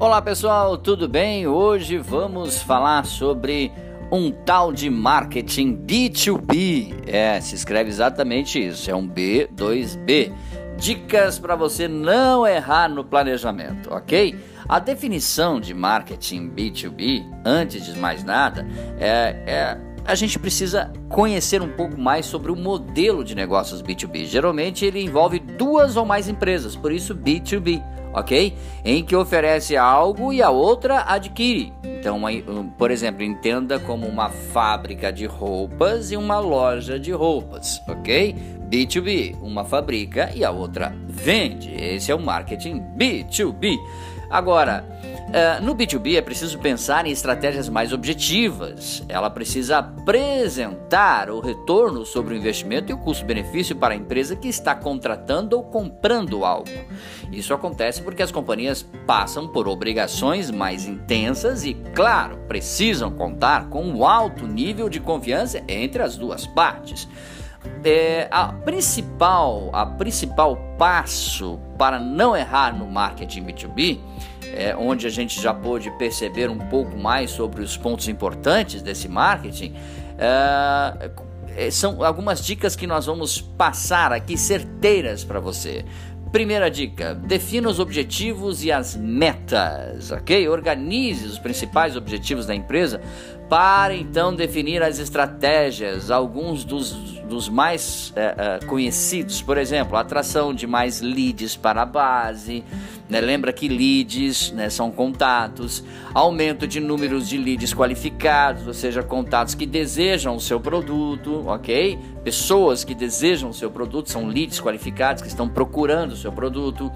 Olá pessoal, tudo bem? Hoje vamos falar sobre um tal de marketing B2B. É, se escreve exatamente isso, é um B2B. Dicas para você não errar no planejamento, ok? A definição de marketing B2B, antes de mais nada, é, é a gente precisa conhecer um pouco mais sobre o modelo de negócios B2B. Geralmente ele envolve duas ou mais empresas, por isso B2B ok? Em que oferece algo e a outra adquire. Então, por exemplo, entenda como uma fábrica de roupas e uma loja de roupas, ok? B2B, uma fabrica e a outra vende. Esse é o marketing B2B. Agora, uh, no B2B é preciso pensar em estratégias mais objetivas. Ela precisa apresentar o retorno sobre o investimento e o custo-benefício para a empresa que está contratando ou comprando algo. Isso acontece porque as companhias passam por obrigações mais intensas e, claro, precisam contar com um alto nível de confiança entre as duas partes. É, a principal, a principal passo para não errar no marketing B2B, é, onde a gente já pôde perceber um pouco mais sobre os pontos importantes desse marketing, é, é são algumas dicas que nós vamos passar aqui certeiras para você. Primeira dica: defina os objetivos e as metas, ok? Organize os principais objetivos da empresa para então definir as estratégias, alguns dos, dos mais é, é, conhecidos, por exemplo, atração de mais leads para a base, né? lembra que leads né, são contatos, aumento de números de leads qualificados, ou seja, contatos que desejam o seu produto, ok? Pessoas que desejam o seu produto são leads qualificados que estão procurando o seu produto,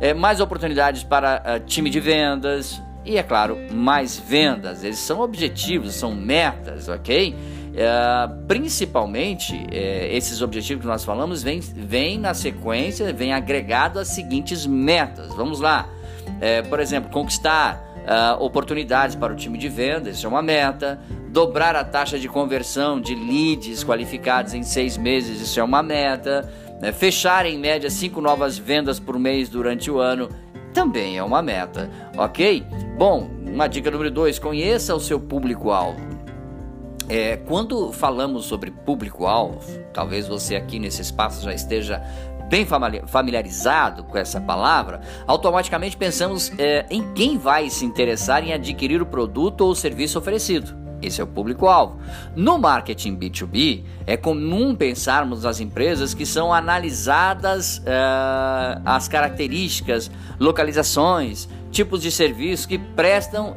é, mais oportunidades para uh, time de vendas, e, é claro, mais vendas. Eles são objetivos, são metas, ok? É, principalmente, é, esses objetivos que nós falamos vêm vem na sequência, vem agregado às seguintes metas. Vamos lá. É, por exemplo, conquistar uh, oportunidades para o time de vendas, isso é uma meta. Dobrar a taxa de conversão de leads qualificados em seis meses, isso é uma meta. Né? Fechar em média cinco novas vendas por mês durante o ano, também é uma meta, ok? Bom, uma dica número dois: conheça o seu público-alvo. É, quando falamos sobre público-alvo, talvez você aqui nesse espaço já esteja bem familiarizado com essa palavra, automaticamente pensamos é, em quem vai se interessar em adquirir o produto ou serviço oferecido. Esse é o público-alvo. No marketing B2B, é comum pensarmos nas empresas que são analisadas uh, as características, localizações, tipos de serviços que prestam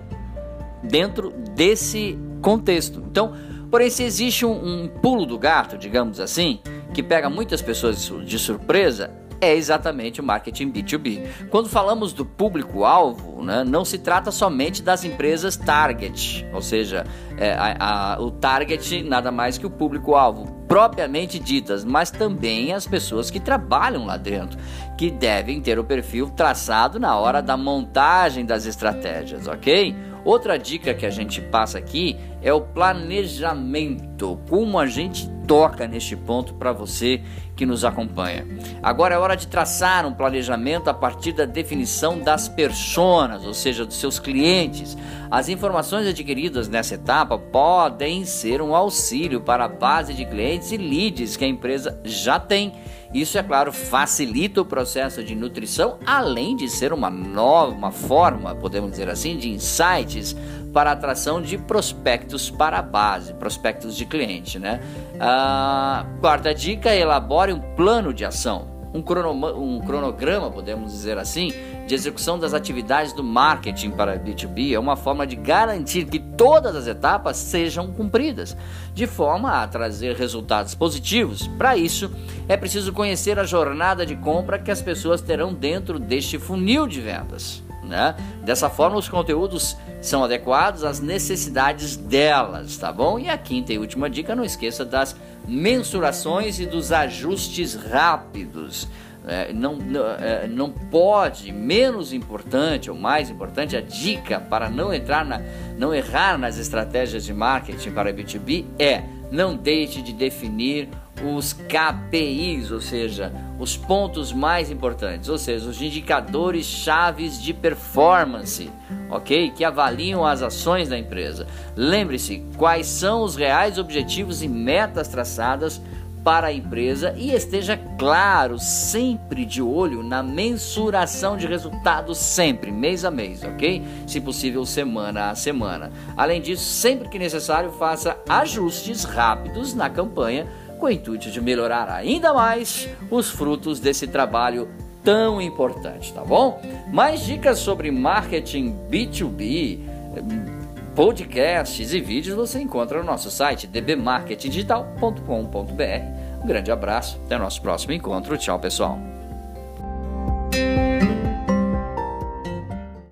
dentro desse contexto. Então, porém, se existe um, um pulo do gato, digamos assim, que pega muitas pessoas de surpresa, é exatamente o marketing B2B. Quando falamos do público-alvo, né, não se trata somente das empresas target, ou seja, é, a, a, o target nada mais que o público-alvo propriamente ditas, mas também as pessoas que trabalham lá dentro, que devem ter o perfil traçado na hora da montagem das estratégias, ok? Outra dica que a gente passa aqui é o planejamento, como a gente toca neste ponto para você que nos acompanha. Agora é hora de traçar um planejamento a partir da definição das personas, ou seja, dos seus clientes. As informações adquiridas nessa etapa podem ser um auxílio para a base de clientes e leads que a empresa já tem. Isso, é claro, facilita o processo de nutrição, além de ser uma nova uma forma, podemos dizer assim, de insights para atração de prospectos para a base, prospectos de cliente, né? A quarta dica, elabore um plano de ação, um, cronoma, um cronograma, podemos dizer assim, de execução das atividades do marketing para B2B é uma forma de garantir que todas as etapas sejam cumpridas, de forma a trazer resultados positivos. Para isso, é preciso conhecer a jornada de compra que as pessoas terão dentro deste funil de vendas. Né? Dessa forma, os conteúdos são adequados às necessidades delas, tá bom? E a quinta e última dica, não esqueça das mensurações e dos ajustes rápidos. É, não, não, é, não pode, menos importante ou mais importante, a dica para não entrar na, não errar nas estratégias de marketing para B2B é não deixe de definir os KPIs, ou seja, os pontos mais importantes, ou seja, os indicadores chaves de performance, ok? Que avaliam as ações da empresa. Lembre-se quais são os reais objetivos e metas traçadas para a empresa e esteja claro, sempre de olho na mensuração de resultados, sempre, mês a mês, ok? Se possível, semana a semana. Além disso, sempre que necessário, faça ajustes rápidos na campanha com o intuito de melhorar ainda mais os frutos desse trabalho tão importante, tá bom? Mais dicas sobre marketing B2B, podcasts e vídeos você encontra no nosso site dbmarketingdigital.com.br. Um grande abraço, até o nosso próximo encontro. Tchau, pessoal.